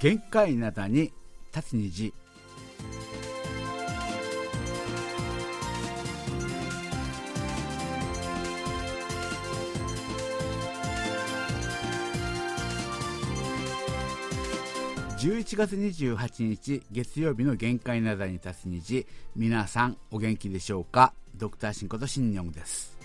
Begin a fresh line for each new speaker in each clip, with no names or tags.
限界なだに立つ虹。11月28日月曜日の限界なだに立つ虹。皆さんお元気でしょうか？ドクターシンことシンニョンです。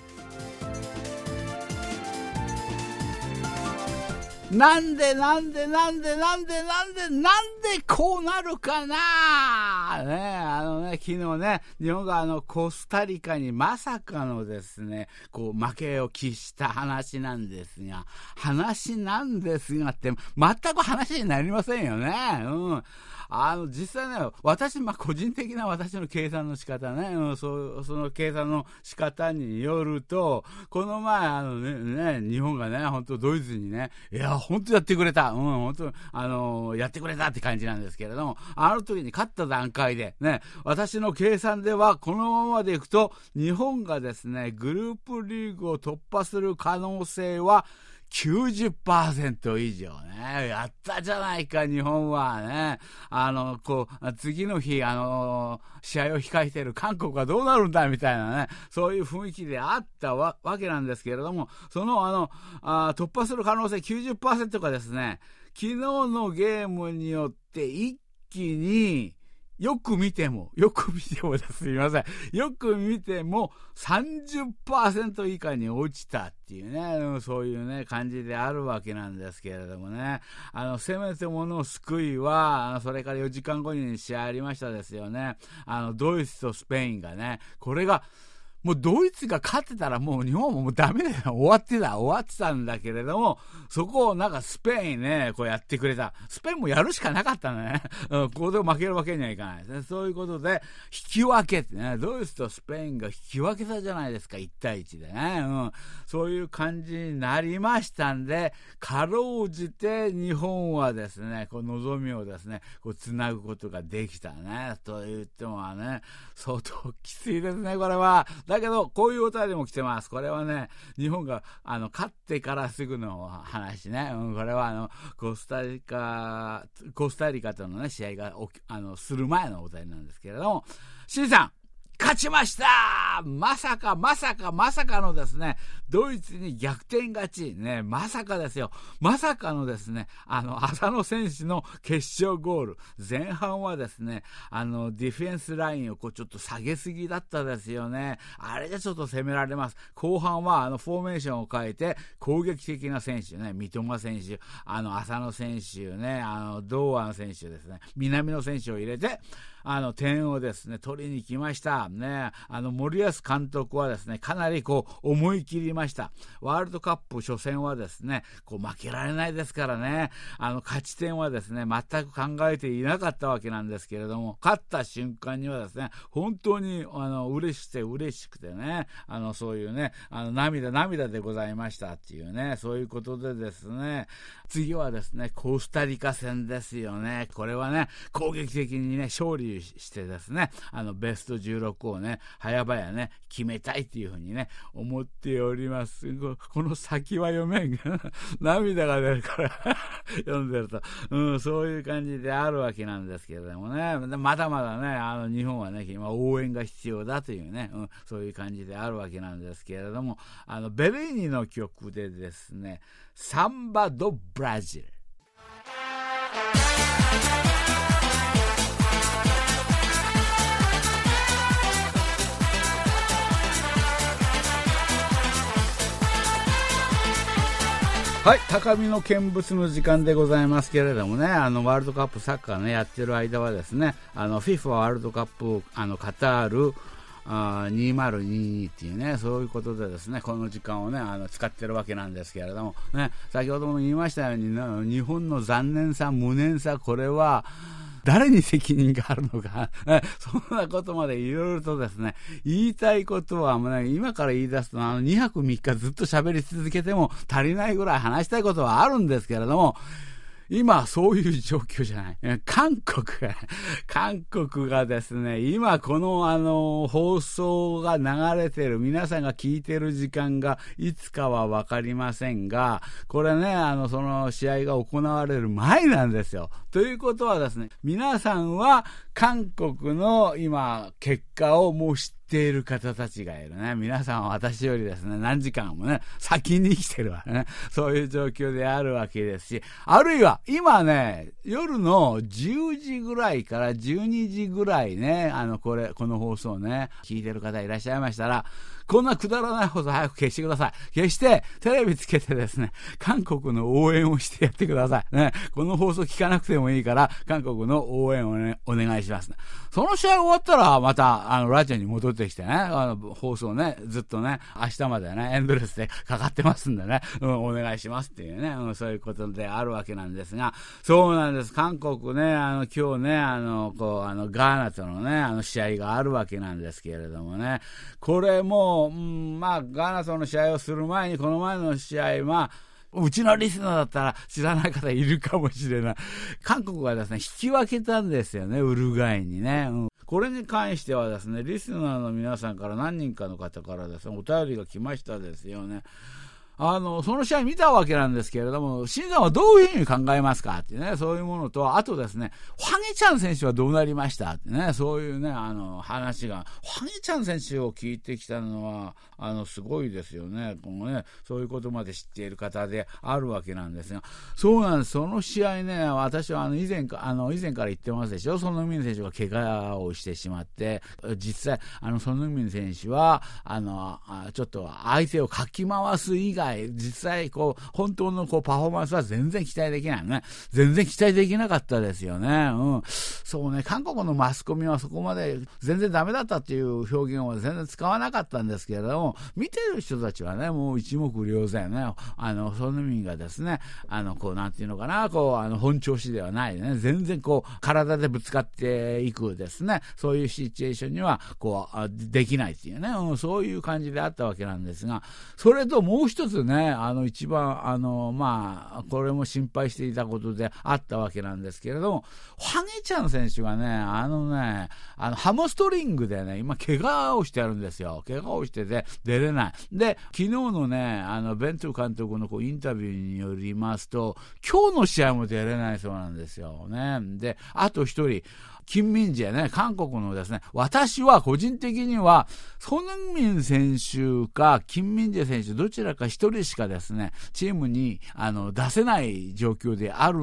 なんでなんでなんでなんでなんでなんでこうなるかな？ねあのね、昨日ね、日本があのコスタリカにまさかのですね、こう負けを喫した話なんですが、話なんですがって、全く話になりませんよね。うん。あの、実際ね、私、まあ、個人的な私の計算の仕方ね、うん、そその計算の仕方によると、この前、あのね、ね日本がね、本当ドイツにね、いや、本当やってくれた、うん、本当あのやってくれたって感じなんですけれども、あの時に勝った段階で、ね、私の計算では、このままでいくと、日本がですね、グループリーグを突破する可能性は、90%以上ね。やったじゃないか、日本はね。あの、こう、次の日、あの、試合を控えている韓国はどうなるんだ、みたいなね。そういう雰囲気であったわけなんですけれども、その、あの、あ突破する可能性90%がですね、昨日のゲームによって一気に、よく見ても、よく見てもすいません。よく見ても30%以下に落ちたっていうね、そういうね、感じであるわけなんですけれどもね。あの、せめてもの救いは、それから4時間後に試合ありましたですよね。あの、ドイツとスペインがね、これが、もうドイツが勝ってたらもう日本ももうダメだよ。終わってた。終わってたんだけれども、そこをなんかスペインね、こうやってくれた。スペインもやるしかなかったね。うん、ここで負けるわけにはいかないで。そういうことで、引き分けってね、ドイツとスペインが引き分けたじゃないですか。1対1でね。うん。そういう感じになりましたんで、かろうじて日本はですね、こう望みをですね、こう繋ぐことができたね。と言ってもね、相当きついですね、これは。だけど、こういうお便りも来てます。これはね、日本が、あの、勝ってからすぐの話ね。うん、これは、あの、コスタリカ、コスタリカとのね、試合が、あの、する前のお便りなんですけれども、シンさん勝ちましたまさか、まさか、まさかのですね、ドイツに逆転勝ち。ね、まさかですよ。まさかのですね、あの、浅野選手の決勝ゴール。前半はですね、あの、ディフェンスラインをこうちょっと下げすぎだったですよね。あれでちょっと攻められます。後半は、あの、フォーメーションを変えて、攻撃的な選手ね、三笘選手、あの、浅野選手ね、あの、堂安選手ですね、南野選手を入れて、あの、点をですね、取りに来ました。ね、あの、森保監督はですね、かなりこう、思い切りました。ワールドカップ初戦はですね、こう、負けられないですからね、あの、勝ち点はですね、全く考えていなかったわけなんですけれども、勝った瞬間にはですね、本当に、あの、嬉しくて嬉しくてね、あの、そういうね、あの、涙涙でございましたっていうね、そういうことでですね、次はですね、コスタリカ戦ですよね。これはね、攻撃的にね、勝利してですね、あの、ベスト16をね、早々ね、決めたいっていうふうにね、思っております。この先は読めんが、涙が出るから 読んでると、うん、そういう感じであるわけなんですけれどもね、まだまだね、あの、日本はね、今応援が必要だというね、うん、そういう感じであるわけなんですけれども、あの、ベレーニの曲でですね、サンバ・ド・ブラジル。はい、高みの見物の時間でございますけれどもね、あの、ワールドカップサッカーね、やってる間はですね、あの、FIFA ワールドカップ、あの、カタール、あ2022っていうね、そういうことでですね、この時間をね、あの、使ってるわけなんですけれども、ね、先ほども言いましたように、ね、日本の残念さ、無念さ、これは、誰に責任があるのか、そんなことまでいろいろとですね、言いたいことはもう、ね、今から言い出すと、あの、2泊3日ずっと喋り続けても足りないぐらい話したいことはあるんですけれども、今そういう状況じゃない。韓国、韓国がですね、今このあの放送が流れてる、皆さんが聞いてる時間がいつかはわかりませんが、これね、あのその試合が行われる前なんですよ。ということはですね、皆さんは韓国の今結果をもう知ってている方たちがいるね。皆さんは私よりですね、何時間もね、先に生きてるわね。そういう状況であるわけですし、あるいは、今ね、夜の10時ぐらいから12時ぐらいね、あの、これ、この放送ね、聞いてる方いらっしゃいましたら、こんなくだらない放送早く消してください。消して、テレビつけてですね、韓国の応援をしてやってください。ね、この放送聞かなくてもいいから、韓国の応援をね、お願いします、ね。その試合終わったら、また、あの、ラジオに戻ってきてね、あの、放送ね、ずっとね、明日までね、エンドレスでかかってますんでね、うん、お願いしますっていうね、うん、そういうことであるわけなんですが、そうなんです。韓国ね、あの、今日ね、あの、こう、あの、ガーナとのね、あの、試合があるわけなんですけれどもね、これもううん、まあ、ガーナとの試合をする前に、この前の試合は、うちのリスナーだったら知らない方いるかもしれない。韓国がですね、引き分けたんですよね、ウルグアイにね。うん、これに関してはですね、リスナーの皆さんから何人かの方からですね、お便りが来ましたですよね。あの、その試合見たわけなんですけれども、新さんはどういうふうに考えますかってね、そういうものと、あとですね、ファゲちゃん選手はどうなりましたってね、そういうね、あの、話が、ファゲちゃん選手を聞いてきたのは、あの、すごいですよね。このね、そういうことまで知っている方であるわけなんですが、そうなんです。その試合ね、私はあの、以前か、あの、以前から言ってますでしょ、ソノミン選手が怪我をしてしまって、実際、あの、ソノミン選手は、あの、ちょっと相手をかき回す以外、外、実際、こう、本当のこうパフォーマンスは全然期待できないね。全然期待できなかったですよね。うん。そうね、韓国のマスコミはそこまで全然ダメだったっていう表現を全然使わなかったんですけれども、見てる人たちはね、もう一目瞭然ね、あの、ソヌミンがですね、あの、こう、なんていうのかな、こう、あの、本調子ではないね、全然こう、体でぶつかっていくですね、そういうシチュエーションには、こう、できないっていうね、うん、そういう感じであったわけなんですが、それともう一つつね、あの一番、あのまあ、これも心配していたことであったわけなんですけれども、ハゲちゃん選手がね、あのね、あのハムストリングでね、今、怪我をしてあるんですよ。怪我をしてて出れない。で、昨日のね、あのベント監督のこうインタビューによりますと、今日の試合も出れないそうなんですよ。ね。で、あと一人、金民寺ね、韓国のですね、私は個人的には、ソヌンミン選手か金民寺選手、どちらか一人しかですね、チームにあの出せない状況である、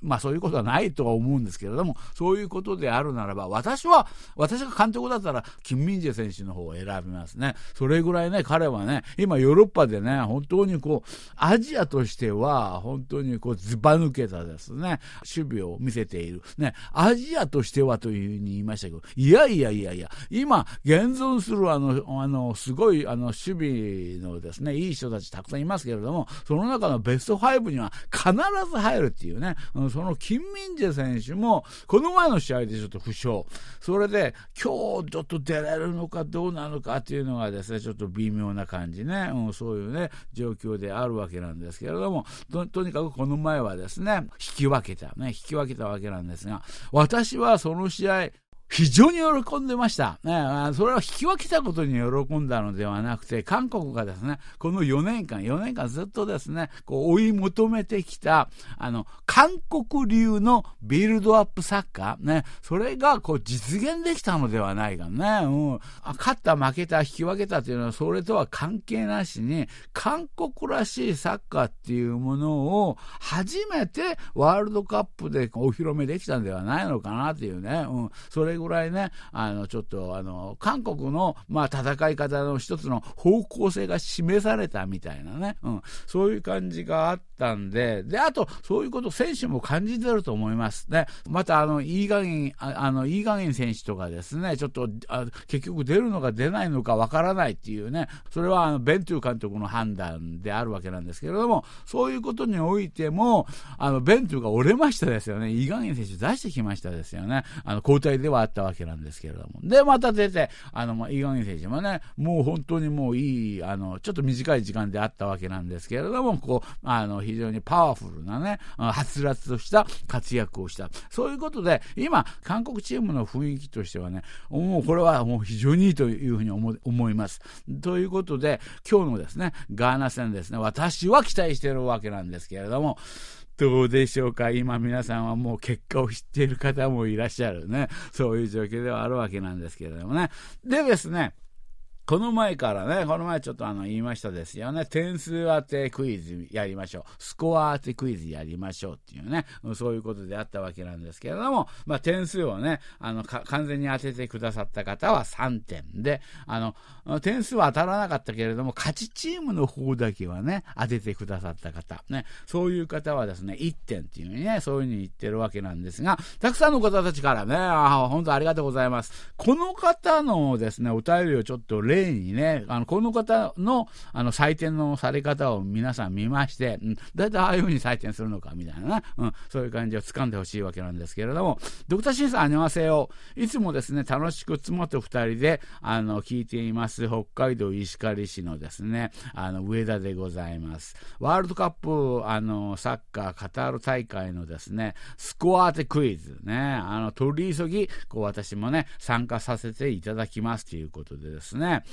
まあそういうことはないとは思うんですけれども、そういうことであるならば、私は、私が監督だったら、金民寺選手の方を選びますね。それぐらいね、彼はね、今ヨーロッパでね、本当にこう、アジアとしては、本当にこう、ずば抜けたですね、守備を見せている。ね、アジアとしてしてはというふうに言いましたけど、いやいやいやいや、今、現存するあの、あの、すごい、あの、守備のですね、いい人たちたくさんいますけれども、その中のベスト5には必ず入るっていうね、その金民ジェ選手も、この前の試合でちょっと負傷。それで、今日ちょっと出れるのかどうなのかっていうのがですね、ちょっと微妙な感じね、うん、そういうね、状況であるわけなんですけれども、ととにかくこの前はですね、引き分けた、ね、引き分けたわけなんですが、私はその試合、非常に喜んでました。ね、それは引き分けたことに喜んだのではなくて、韓国がですね、この4年間、4年間ずっとですね、こう追い求めてきた、あの、韓国流のビルドアップサッカー、ね、それがこう実現できたのではないかね。うん。勝った、負けた、引き分けたというのは、それとは関係なしに、韓国らしいサッカーっていうものを、初めてワールドカップでお披露目できたんではないのかなっていうね。うん。それぐらいね、あの、ちょっと、あの、韓国の、まあ、戦い方の一つの方向性が示されたみたいなね、うん、そういう感じがあったんで、で、あと、そういうこと選手も感じてると思います。ね、また、あの、いい加減、あの、いい加減選手とかですね、ちょっと、あ結局出るのか出ないのかわからないっていうね、それは、あの、ベントゥー監督の判断であるわけなんですけれども、そういうことにおいても、あの、ベントゥーが折れましたですよね。イーガン選手出してきましたですよね。あの、交代ではあったわけなんですけれども。で、また出て、あの、まあ、イガン選手もね、もう本当にもういい、あの、ちょっと短い時間であったわけなんですけれども、こう、あの、非常にパワフルなね、はつらつとした活躍をした。そういうことで、今、韓国チームの雰囲気としてはね、もうこれはもう非常にいいというふうに思います。ということで、今日のですね、ガーナ戦ですね、私は期待しているわけなんですけれども、どうでしょうか？今皆さんはもう結果を知っている方もいらっしゃるね。そういう状況ではあるわけなんですけれどもね。でですね、この前からね、この前ちょっとあの言いましたですよね。点数当てクイズやりましょう。スコア当てクイズやりましょうっていうね、そういうことであったわけなんですけれども、まあ点数をね、あの、完全に当ててくださった方は3点で、あの、点数は当たらなかったけれども、勝ちチームの方だけはね、当ててくださった方、ね、そういう方はですね、1点っていうね、そういうふうに言ってるわけなんですが、たくさんの方たちからね、あ本当ありがとうございます。この方のですね、お便りをちょっと例例にね、あの、この方の、あの、採点のされ方を皆さん見まして、うん、だいたいああいうふうに採点するのか、みたいなね、うん、そういう感じを掴んでほしいわけなんですけれども、ドクターシンさん、あにわせよ。いつもですね、楽しく妻と二人で、あの、聞いています、北海道石狩市のですね、あの、上田でございます。ワールドカップ、あの、サッカーカタール大会のですね、スコア当てクイズね、あの、取り急ぎ、こう私もね、参加させていただきますということでですね、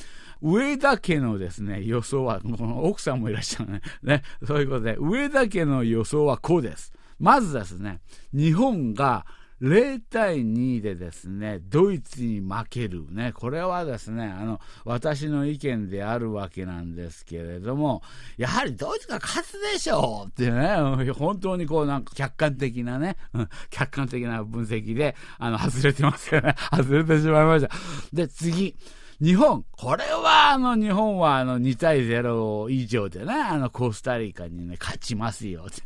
上田家のですね、予想は、この奥さんもいらっしゃるね。ね、そういうことで、上田家の予想はこうです。まずですね、日本が0対2でですね、ドイツに負ける。ね、これはですね、あの、私の意見であるわけなんですけれども、やはりドイツが勝つでしょうっていうね、本当にこうなんか客観的なね、客観的な分析で、あの、外れてますよね。外れてしまいました。で、次。日本、これはあの日本はあの2対0以上でね、あのコスタリカにね、勝ちますよって。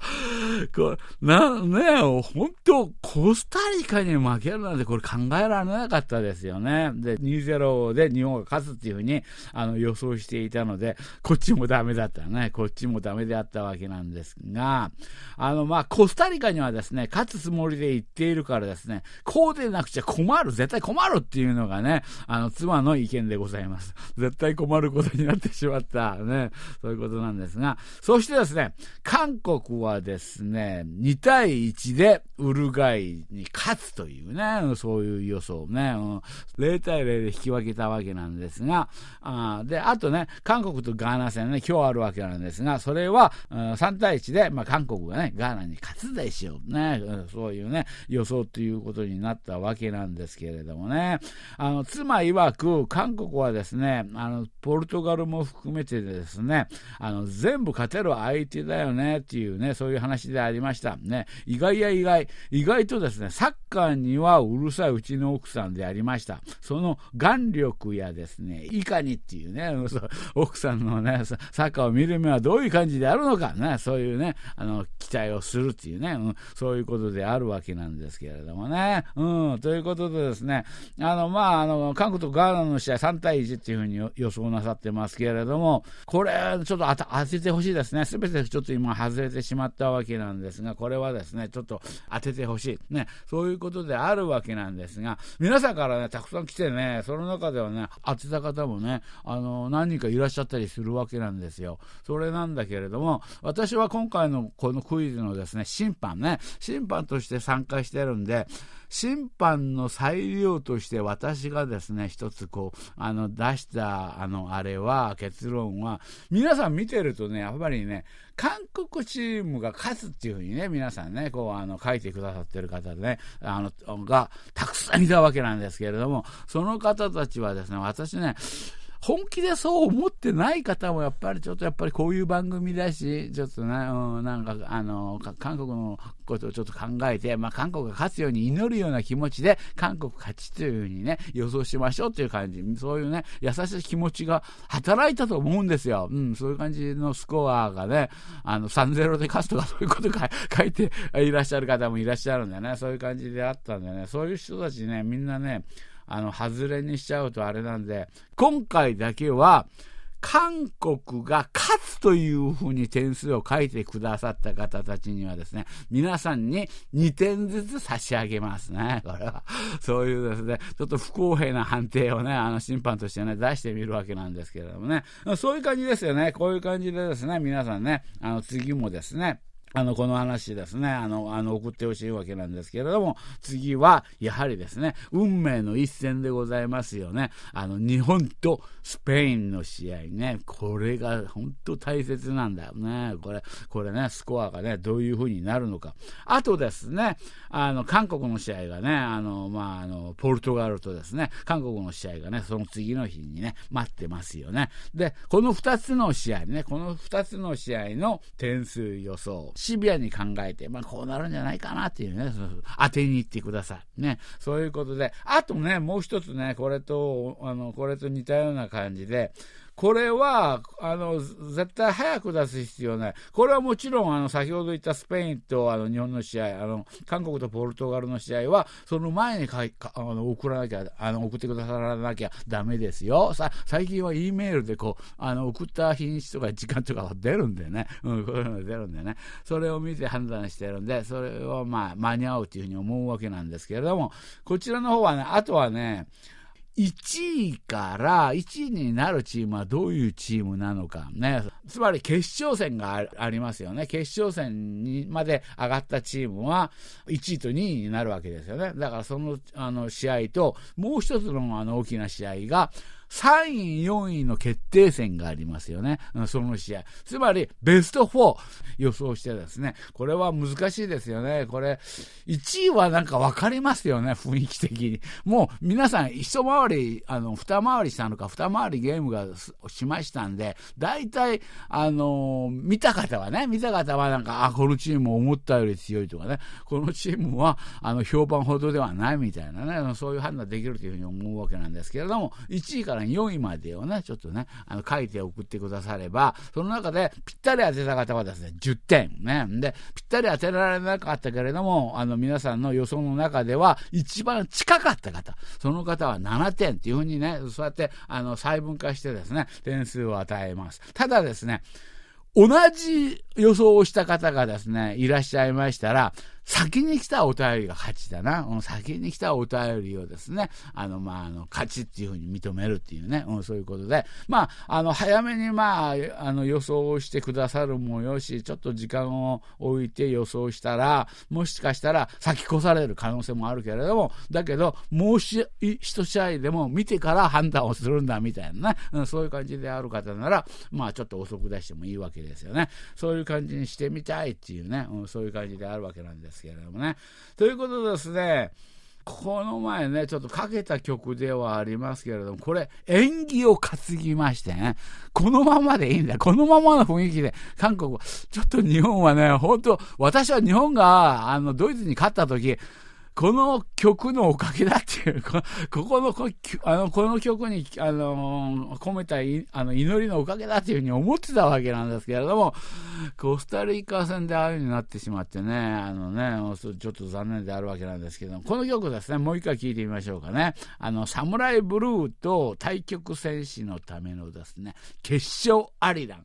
これ、な、ね本当コスタリカに負けるなんてこれ考えられなかったですよね。で、2-0で日本が勝つっていうふうに、あの、予想していたので、こっちもダメだったね。こっちもダメであったわけなんですが、あの、まあ、コスタリカにはですね、勝つつもりで言っているからですね、こうでなくちゃ困る、絶対困るっていうのがね、あの、妻の意見でございます。絶対困ることになってしまった、ね、そういうことなんですが、そしてですね、韓国ははですね、2対1でウルガイに勝つというね、そういう予想ね、うん、0対0で引き分けたわけなんですが、あで、あとね、韓国とガーナ戦ね、今日あるわけなんですが、それは、うん、3対1で、まあ、韓国がね、ガーナに勝つでしょうね、うん、そういうね、予想ということになったわけなんですけれどもね、あの、妻曰く、韓国はですね、あの、ポルトガルも含めてですね、あの、全部勝てる相手だよね、っていうね、そういう話でありました。ね、意外や意外、意外とですね、サッカーにはうるさいうちの奥さんでありました。その眼力やですね、いかにっていうね、奥さんのね、サッカーを見る目はどういう感じであるのかね、そういうね、あの、期待をするっていうね、うん、そういうことであるわけなんですけれどもね。うん、ということでですね、あの、まあ、あの、韓国とガーナの試合3対1っていうふうに予想なさってますけれども、これ、ちょっと当ててほしいですね。すべてちょっと今外れてしまったわけなんですが、これはですね、ちょっと当ててほしい。ね、そういうことであるわけなんですが、皆さんからね、たくさん来てね、その中ではね、当てた方もね、あの、何人かいらっしゃったりするわけなんですよ。それなんだけれども、私は今回のこのクイズのですね、審判ね、審判として参加してるんで、審判の裁量として私がですね、一つこう、あの、出した、あの、あれは、結論は、皆さん見てるとね、やっぱりね、韓国チームが勝つっていうふうにね、皆さんね、こう、あの、書いてくださってる方でね、あの、が、たくさんいたわけなんですけれども、その方たちはですね、私ね、本気でそう思ってない方もやっぱりちょっとやっぱりこういう番組だし、ちょっとね、うん、なんかあの、韓国のことをちょっと考えて、まあ韓国が勝つように祈るような気持ちで、韓国勝ちというふうにね、予想しましょうという感じ、そういうね、優しい気持ちが働いたと思うんですよ。うん、そういう感じのスコアがね、あの、3-0で勝つとかそういうこと 書いていらっしゃる方もいらっしゃるんでね、そういう感じであったんでね、そういう人たちね、みんなね、あの、外れにしちゃうとあれなんで、今回だけは、韓国が勝つというふうに点数を書いてくださった方たちにはですね、皆さんに2点ずつ差し上げますね。これは。そういうですね、ちょっと不公平な判定をね、あの審判としてね、出してみるわけなんですけれどもね。そういう感じですよね。こういう感じでですね、皆さんね、あの次もですね、あの、この話ですね、あの、あの、送ってほしいわけなんですけれども、次は、やはりですね、運命の一戦でございますよね。あの、日本とスペインの試合ね、これが本当大切なんだよね。これ、これね、スコアがね、どういう風になるのか。あとですね、あの、韓国の試合がね、あの、まあ、あの、ポルトガルとですね、韓国の試合がね、その次の日にね、待ってますよね。で、この二つの試合ね、この二つの試合の点数予想、シビアに考えて、まあ、こうなるんじゃないかなっていうね、当てに行ってください。ね。そういうことで、あとね、もう一つね、これと、あの、これと似たような感じで、これは、あの、絶対早く出す必要ない。これはもちろん、あの、先ほど言ったスペインとあの日本の試合、あの、韓国とポルトガルの試合は、その前にかかあの送らなきゃ、あの、送ってくださらなきゃダメですよ。さ、最近は E メールでこう、あの、送った日にちとか時間とか出るんでね。うん、こういうの出るんでね。それを見て判断してるんで、それはまあ、間に合うというふうに思うわけなんですけれども、こちらの方はね、あとはね、1位から1位になるチームはどういうチームなのかね。つまり決勝戦がありますよね。決勝戦にまで上がったチームは1位と2位になるわけですよね。だからそのあの試合ともう一つのあの大きな試合が3位、4位の決定戦がありますよね。その試合。つまり、ベスト4予想してですね。これは難しいですよね。これ、1位はなんか分かりますよね、雰囲気的に。もう、皆さん、一回り、あの、二回りしたのか、二回りゲームがしましたんで、大体、あのー、見た方はね、見た方はなんか、あ、このチーム思ったより強いとかね、このチームは、あの、評判ほどではないみたいなね、そういう判断できるというふうに思うわけなんですけれども、1位からから4位までをね、ちょっとね、あの書いて送ってくだされば、その中でぴったり当てた方はですね、10点。ね。で、ぴったり当てられなかったけれども、あの皆さんの予想の中では一番近かった方、その方は7点っていうふうにね、そうやってあの細分化してですね、点数を与えます。ただですね、同じ予想をした方がですね、いらっしゃいましたら、先に来たお便りが勝ちだな。うん、先に来たお便りをですね、あの、まあ、あの、勝ちっていうふうに認めるっていうね、うん、そういうことで、まあ、あの、早めにまあ、あの、予想をしてくださるもよし、ちょっと時間を置いて予想したら、もしかしたら先越される可能性もあるけれども、だけど、もうし、一試合でも見てから判断をするんだみたいなね、うん、そういう感じである方なら、まあ、ちょっと遅く出してもいいわけですよね。そういう感じにしてみたいっていうね、うん、そういう感じであるわけなんです。ですけれどもね。ということでですね、この前ね、ちょっとかけた曲ではありますけれども、これ、演技を担ぎましてね、このままでいいんだ。このままの雰囲気で、韓国、ちょっと日本はね、本当私は日本が、あの、ドイツに勝った時、この曲のおかげだっていう、ここのこあのこの曲に、あの込めたあの祈りのおかげだっていうふうに思ってたわけなんですけれども、コスタリカ戦でああいうになってしまってね、あのね、ちょっと残念であるわけなんですけどもこの曲ですね、もう一回聴いてみましょうかね。あの、サムライブルーと対局戦士のためのですね、決勝アリラン。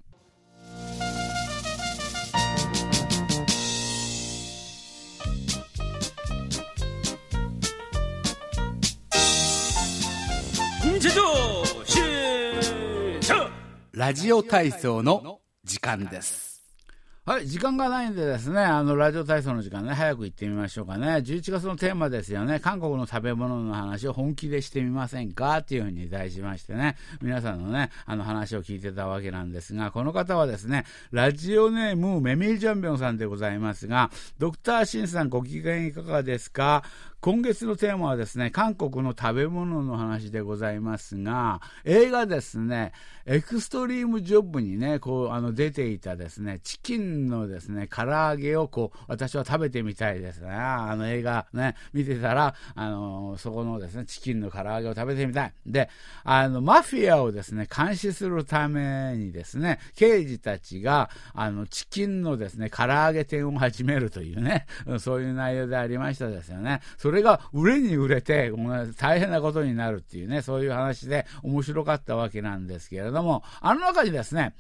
ラジオ体操の時間です。はい、時間がないんでですね、あの、ラジオ体操の時間ね、早く行ってみましょうかね。11月のテーマですよね。韓国の食べ物の話を本気でしてみませんか？っていうふうに題しましてね、皆さんのね、あの話を聞いてたわけなんですが、この方はですね、ラジオネーム、メミル・ジャンビョンさんでございますが、ドクター・シンさんご機嫌いかがですか？今月のテーマはですね、韓国の食べ物の話でございますが、映画ですね、エクストリームジョブにね、こう、あの、出ていたですね、チキンのですね、唐揚げをこう、私は食べてみたいですね。あの映画ね、見てたら、あの、そこのですね、チキンの唐揚げを食べてみたい。で、あの、マフィアをですね、監視するためにですね、刑事たちが、あの、チキンのですね、唐揚げ店を始めるというね、そういう内容でありましたですよね。それれが売れに売れて、大変なことになるっていうね、そういう話で面白かったわけなんですけれども、あの中にですね、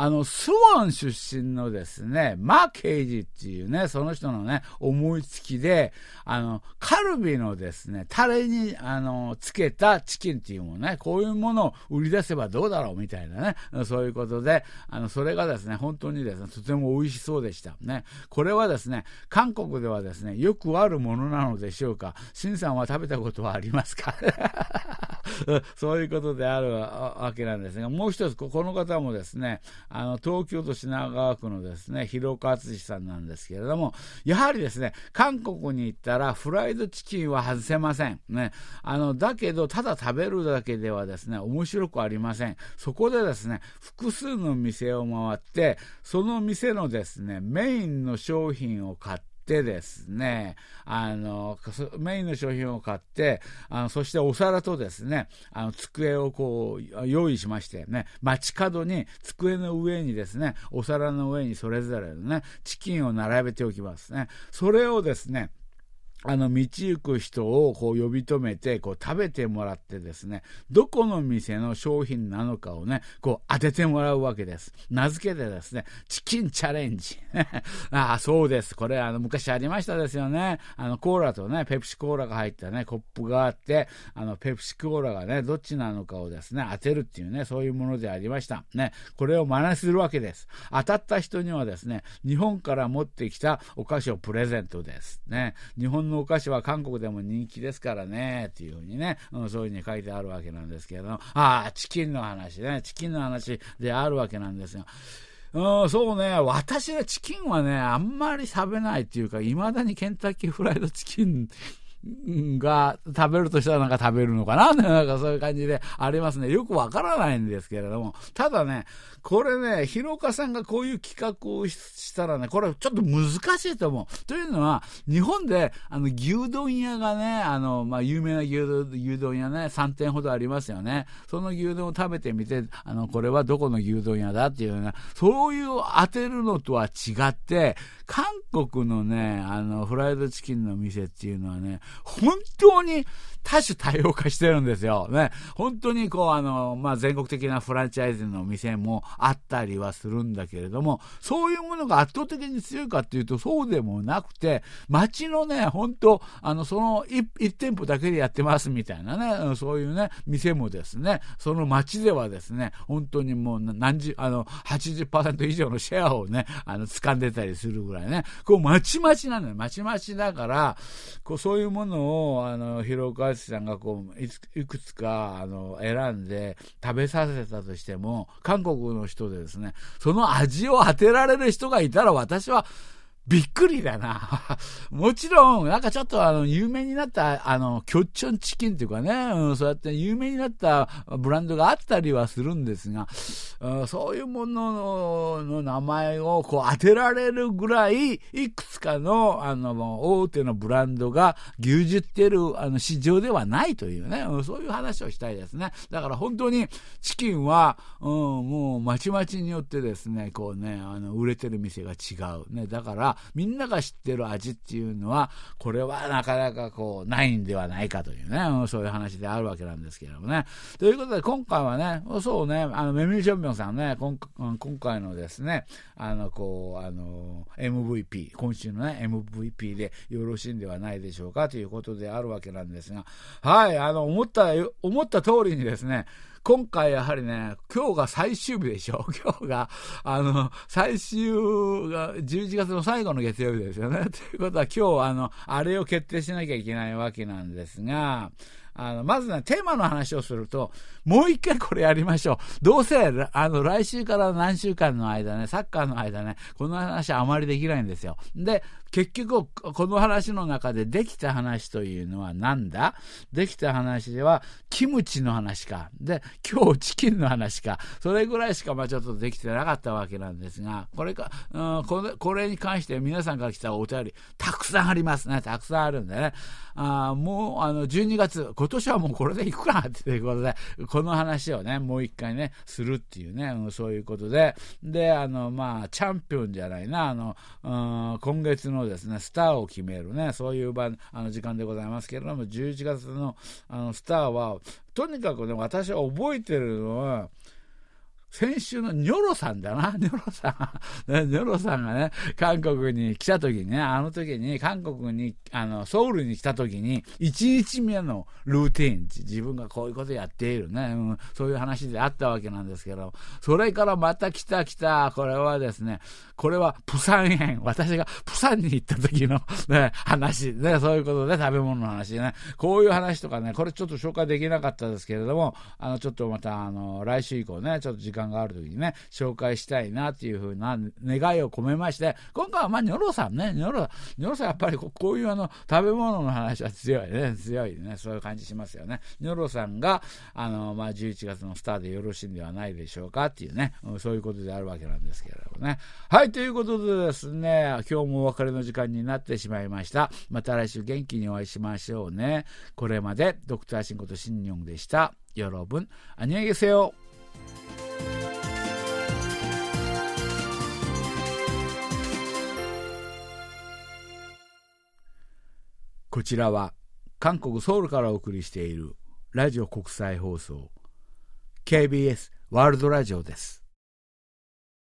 あの、スワン出身のですね、マーケージっていうね、その人のね、思いつきで、あの、カルビのですね、タレに、あの、つけたチキンっていうものね、こういうものを売り出せばどうだろうみたいなね、そういうことで、あの、それがですね、本当にですね、とても美味しそうでした。ね。これはですね、韓国ではですね、よくあるものなのでしょうか。シンさんは食べたことはありますか？そういうことであるわけなんですが、もう一つ、この方もですね、あの、東京都品川区のですね、広岡敦さんなんですけれども、やはりですね、韓国に行ったらフライドチキンは外せません。ね。あの、だけど、ただ食べるだけではですね、面白くありません。そこでですね、複数の店を回って、その店のですね、メインの商品を買って、てですね、あの、メインの商品を買って、あのそしてお皿とですね、あの、机をこう、用意しましてね、街角に机の上にですね、お皿の上にそれぞれのね、チキンを並べておきますね。それをですね、あの、道行く人をこう呼び止めて、こう食べてもらってですね、どこの店の商品なのかをね、こう当ててもらうわけです。名付けてですね、チキンチャレンジ。ああ、そうです。これ、あの、昔ありましたですよね。あの、コーラとね、ペプシコーラが入ったね、コップがあって、あの、ペプシコーラがね、どっちなのかをですね、当てるっていうね、そういうものでありました。ね、これを真似するわけです。当たった人にはですね、日本から持ってきたお菓子をプレゼントです。ね、日本のお菓子は韓国でも人気ですからね、っていうふうにね、うん、そういうふうに書いてあるわけなんですけれど。も、ああ、チキンの話ね、チキンの話であるわけなんですよ。うん、そうね、私はチキンはね、あんまり食べないっていうか、未だにケンタッキーフライドチキンが食べるとしたらなんか食べるのかな？なんかそういう感じでありますね。よくわからないんですけれども。ただね、これね、広岡さんがこういう企画をしたらね、これちょっと難しいと思う。というのは、日本で、あの、牛丼屋がね、あの、まあ、有名な牛牛丼屋ね、3店ほどありますよね。その牛丼を食べてみて、あの、これはどこの牛丼屋だっていうね、そういう当てるのとは違って、韓国のね、あの、フライドチキンの店っていうのはね、本当に多種多様化してるんですよ。ね。本当にこう、あの、まあ、全国的なフランチャイズの店もあったりはするんだけれども、そういうものが圧倒的に強いかっていうと、そうでもなくて、街のね、本当あの、その1店舗だけでやってますみたいなね、そういうね、店もですね、その街ではですね、本当にもう何十、あの、80%以上のシェアをね、あの、掴んでたりするぐらいね、こう、まちまちなんだよ。まちまちだから、こう、そういうものものを、あの、広岡さんがこういくつかあの選んで食べさせたとしても韓国の人でですねその味を当てられる人がいたら私はびっくりだな。もちろん、なんかちょっとあの、有名になった、あの、キョッチョンチキンっていうかね、うん、そうやって有名になったブランドがあったりはするんですが、うん、そういうものの名前をこう当てられるぐらい、いくつかの、あの、大手のブランドが牛耳ってる、あの、市場ではないというね、うん、そういう話をしたいですね。だから本当に、チキンは、うん、もう、まちまちによってですね、こうね、あの、売れてる店が違う。ね、だから、みんなが知ってる味っていうのは、これはなかなかこう、ないんではないかというね、そういう話であるわけなんですけどもね。ということで、今回はね、そうね、あの、メミリチョンビョンさんね、今今回のですね、あの、こう、あの、MVP、今週のね、MVP でよろしいんではないでしょうかということであるわけなんですが、はい、あの、思った、思った通りにですね、今回やはりね、今日が最終日でしょ？今日が、あの、最終が11月の最後の月曜日ですよね。ということは今日、あの、あれを決定しなきゃいけないわけなんですが、あの、まずね、テーマの話をすると、もう一回これやりましょう。どうせ、あの、来週から何週間の間ね、サッカーの間ね、この話あまりできないんですよ。で、結局、この話の中でできた話というのは何だ？できた話では、キムチの話か。で、今日チキンの話か。それぐらいしか、まあちょっとできてなかったわけなんですが、これか、うん、これこれに関して皆さんから来たお便り、たくさんありますね。たくさんあるんでね。あもう、あの、12月、今年はもうこれでいくかなっていうことで、この話をね、もう一回ね、するっていうね、うん、そういうことで、で、あの、まあ、チャンピオンじゃないな、あの、うん、今月ののですね、スターを決めるね、そういう場、あの時間でございますけれども、11月のあのスターは、とにかくね、私は覚えてるのは、先週のニョロさんだな、ニョロさん。ね、ニョロさんがね、韓国に来た時にね、あの時に韓国に、あの、ソウルに来た時に、1日目のルーティン、自分がこういうことやっているね、うん、そういう話であったわけなんですけど、それからまた来た来た、これはですね、これはプサン編、私がプサンに行った時のね、話、ね、そういうことで食べ物の話ね、こういう話とかね、これちょっと紹介できなかったですけれども、あの、ちょっとまた、あの、来週以降ね、ちょっと時間がある時にね、紹介したいなっていうふうな願いを込めまして、今回はまあ、ニョロさんね、ニョロ、ニョロさんやっぱりこういうあの、食べ物の話は強いね、強いね、そういう感じしますよね。ニョロさんが、あの、まあ、11月のスターでよろしいんではないでしょうかっていうね、そういうことであるわけなんですけれどもね。はい、ということでですね、今日もお別れの時間になってしまいました。また来週元気にお会いしましょうね。これまで、ドクターシンことシンニョンでした。よろぶん、あにあげせよ。こちらは韓国ソウルからお送りしているラジオ国際放送 KBS ワールドラジオです。